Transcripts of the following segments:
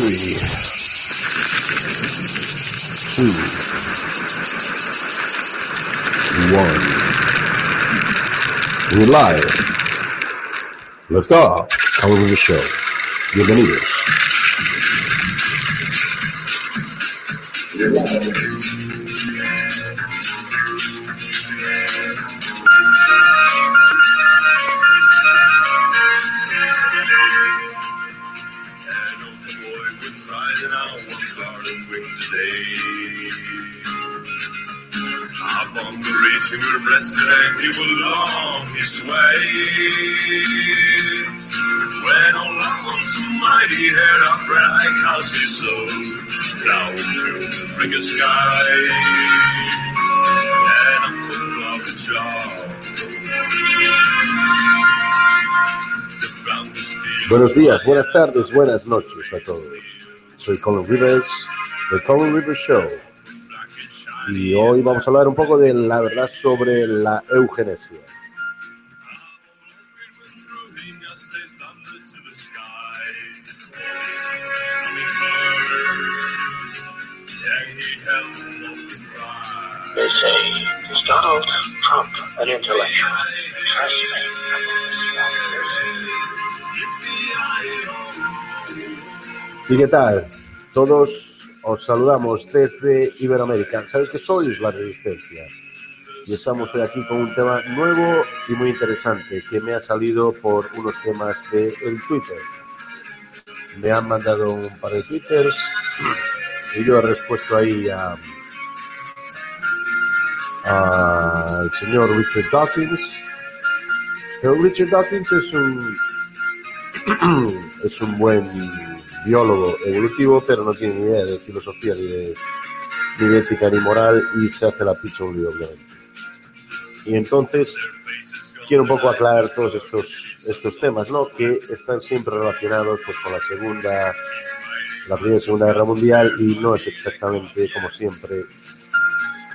Three, two, hmm. one. We're live. Lift off. How the show. Bienvenidos. From he will long his way. When all mighty hair, his soul down to sky. And I'm full of job. Buenos días, buenas tardes, buenas noches a todos. Soy Colin Rivers, The Colin Rivers Show. Y hoy vamos a hablar un poco de la verdad sobre la eugenesia. They say Donald Trump, an intellectual. Trust ¿Y qué tal? Todos os saludamos desde Iberoamérica. Sabéis que sois la resistencia. Y estamos hoy aquí con un tema nuevo y muy interesante que me ha salido por unos temas de el Twitter. Me han mandado un par de twitters y yo he respuesto ahí a al señor Richard Dawkins. Pero Richard Dawkins es un es un buen biólogo evolutivo, pero no tiene ni idea de filosofía ni de, ética ni moral y se hace la picha un lío, obviamente. Y entonces quiero un poco aclarar todos estos, estos temas, ¿no? Que están siempre relacionados pues, con la segunda, la primera y segunda guerra mundial y no es exactamente como siempre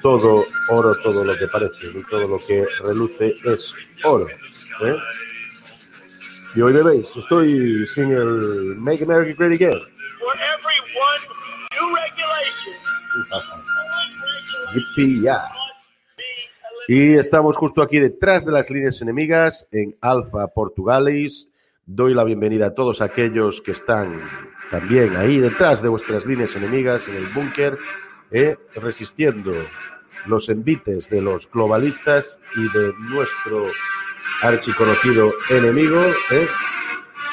todo oro, todo lo que parece, y todo lo que reluce es oro. ¿eh? Y hoy me veis, estoy sin el Make America Great Again. Y estamos justo aquí detrás de las líneas enemigas en Alfa Portugalis. Doy la bienvenida a todos aquellos que están también ahí detrás de vuestras líneas enemigas en el búnker, eh, resistiendo los envites de los globalistas y de nuestro archiconocido enemigo. ¿eh?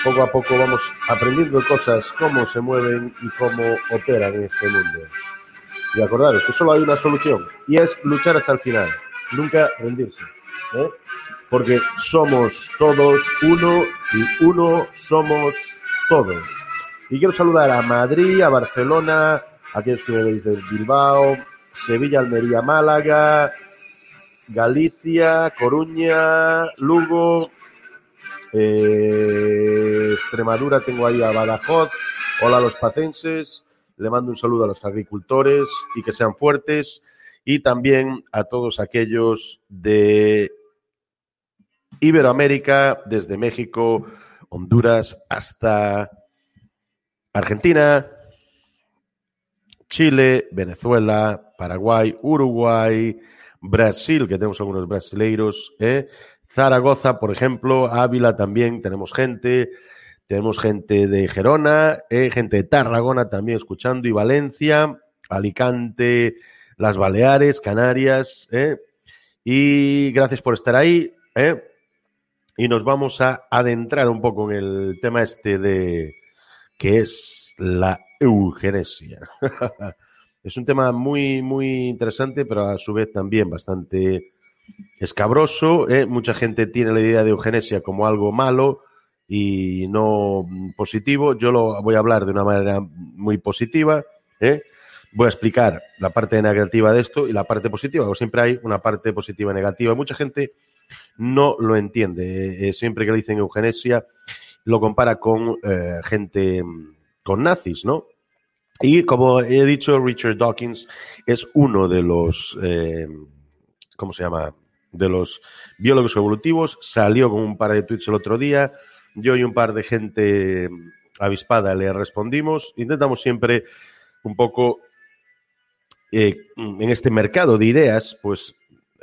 Poco a poco vamos aprendiendo cosas, cómo se mueven y cómo operan en este mundo. Y acordaros que solo hay una solución y es luchar hasta el final, nunca rendirse. ¿eh? Porque somos todos uno y uno somos todos. Y quiero saludar a Madrid, a Barcelona, a aquellos que me veis del Bilbao, Sevilla, Almería, Málaga, Galicia, Coruña, Lugo, eh, Extremadura, tengo ahí a Badajoz. Hola a los pacenses, le mando un saludo a los agricultores y que sean fuertes. Y también a todos aquellos de Iberoamérica, desde México, Honduras hasta Argentina, Chile, Venezuela, Paraguay, Uruguay, Brasil, que tenemos algunos brasileiros, ¿eh? Zaragoza, por ejemplo, Ávila también tenemos gente, tenemos gente de Gerona, ¿eh? gente de Tarragona también escuchando, y Valencia, Alicante, las Baleares, Canarias, ¿eh? y gracias por estar ahí, y nos vamos a adentrar un poco en el tema este de que es la eugenesia. es un tema muy, muy interesante, pero a su vez también bastante escabroso. ¿eh? Mucha gente tiene la idea de eugenesia como algo malo y no positivo. Yo lo voy a hablar de una manera muy positiva. ¿eh? Voy a explicar la parte negativa de esto y la parte positiva. porque siempre hay una parte positiva y negativa. Mucha gente no lo entiende. Eh, siempre que le dicen eugenesia, lo compara con gente, con nazis, ¿no? Y como he dicho, Richard Dawkins es uno de los, eh, ¿cómo se llama? De los biólogos evolutivos. Salió con un par de tweets el otro día. Yo y un par de gente avispada le respondimos. Intentamos siempre un poco eh, en este mercado de ideas, pues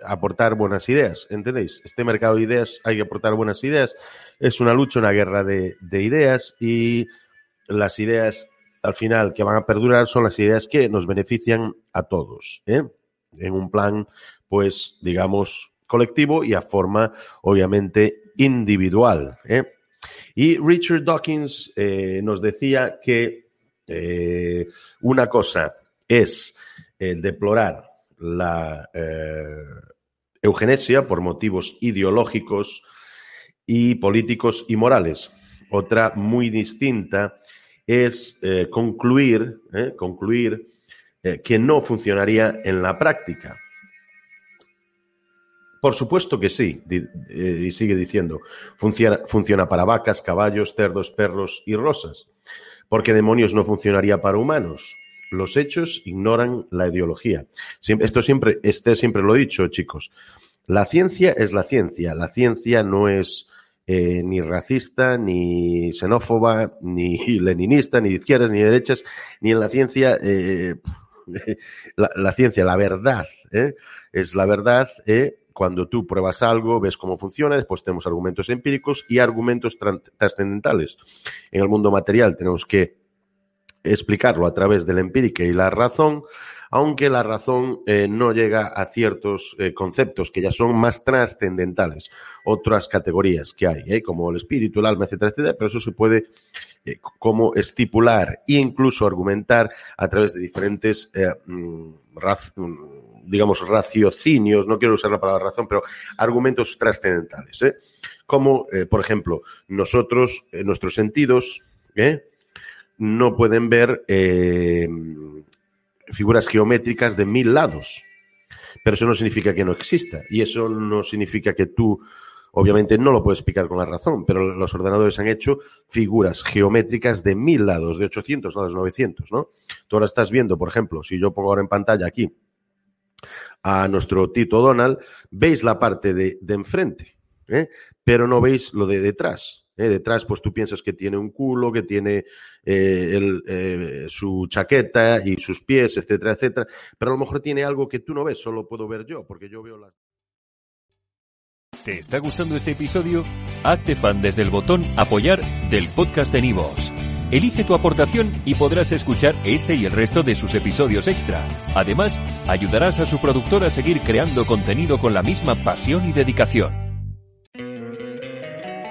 aportar buenas ideas, ¿entendéis? Este mercado de ideas hay que aportar buenas ideas. Es una lucha, una guerra de, de ideas y las ideas al final que van a perdurar son las ideas que nos benefician a todos, ¿eh? en un plan, pues, digamos, colectivo y a forma, obviamente, individual. ¿eh? Y Richard Dawkins eh, nos decía que una cosa es deplorar la eugenesia por motivos ideológicos y políticos y morales. Otra muy distinta es eh, concluir, eh, concluir eh, que no funcionaría en la práctica. Por supuesto que sí, y sigue diciendo, funciona, funciona para vacas, caballos, cerdos, perros y rosas. Porque demonios no funcionaría para humanos. Los hechos ignoran la ideología. Esto siempre, este siempre lo he dicho, chicos. La ciencia es la ciencia. La ciencia no es eh, ni racista, ni xenófoba, ni leninista, ni de izquierdas, ni de derechas, ni en la ciencia, eh, la, ciencia, la verdad, ¿eh? es la verdad, ¿eh? cuando tú pruebas algo, ves cómo funciona, después tenemos argumentos empíricos y argumentos trascendentales. En el mundo material tenemos que explicarlo a través de la empírica y la razón, aunque la razón eh, no llega a ciertos eh, conceptos que ya son más trascendentales, otras categorías que hay, ¿eh? como el espíritu, el alma, etcétera, etcétera, pero eso se puede como estipular e incluso argumentar a través de diferentes, mm, mm, digamos, raciocinios, no quiero usar la palabra razón, pero argumentos trascendentales, como, por ejemplo, nosotros, nuestros sentidos, ¿eh? No pueden ver eh, figuras geométricas de mil lados. Pero eso no significa que no exista. Y eso no significa que tú, obviamente, no lo puedes explicar con la razón, pero los ordenadores han hecho figuras geométricas de mil lados, de 800 lados, 900, ¿no? Tú ahora estás viendo, por ejemplo, si yo pongo ahora en pantalla aquí a nuestro Tito Donald, veis la parte de, de enfrente, ¿eh? pero no veis lo de detrás. ¿Eh? Detrás, pues tú piensas que tiene un culo, que tiene eh, eh, su chaqueta y sus pies, etcétera, etcétera. Pero a lo mejor tiene algo que tú no ves, solo puedo ver yo, porque yo veo las. ¿Te está gustando este episodio? Hazte fan desde el botón Apoyar del podcast de Nivos. Elige tu aportación y podrás escuchar este y el resto de sus episodios extra. Además, ayudarás a su productor a seguir creando contenido con la misma pasión y dedicación.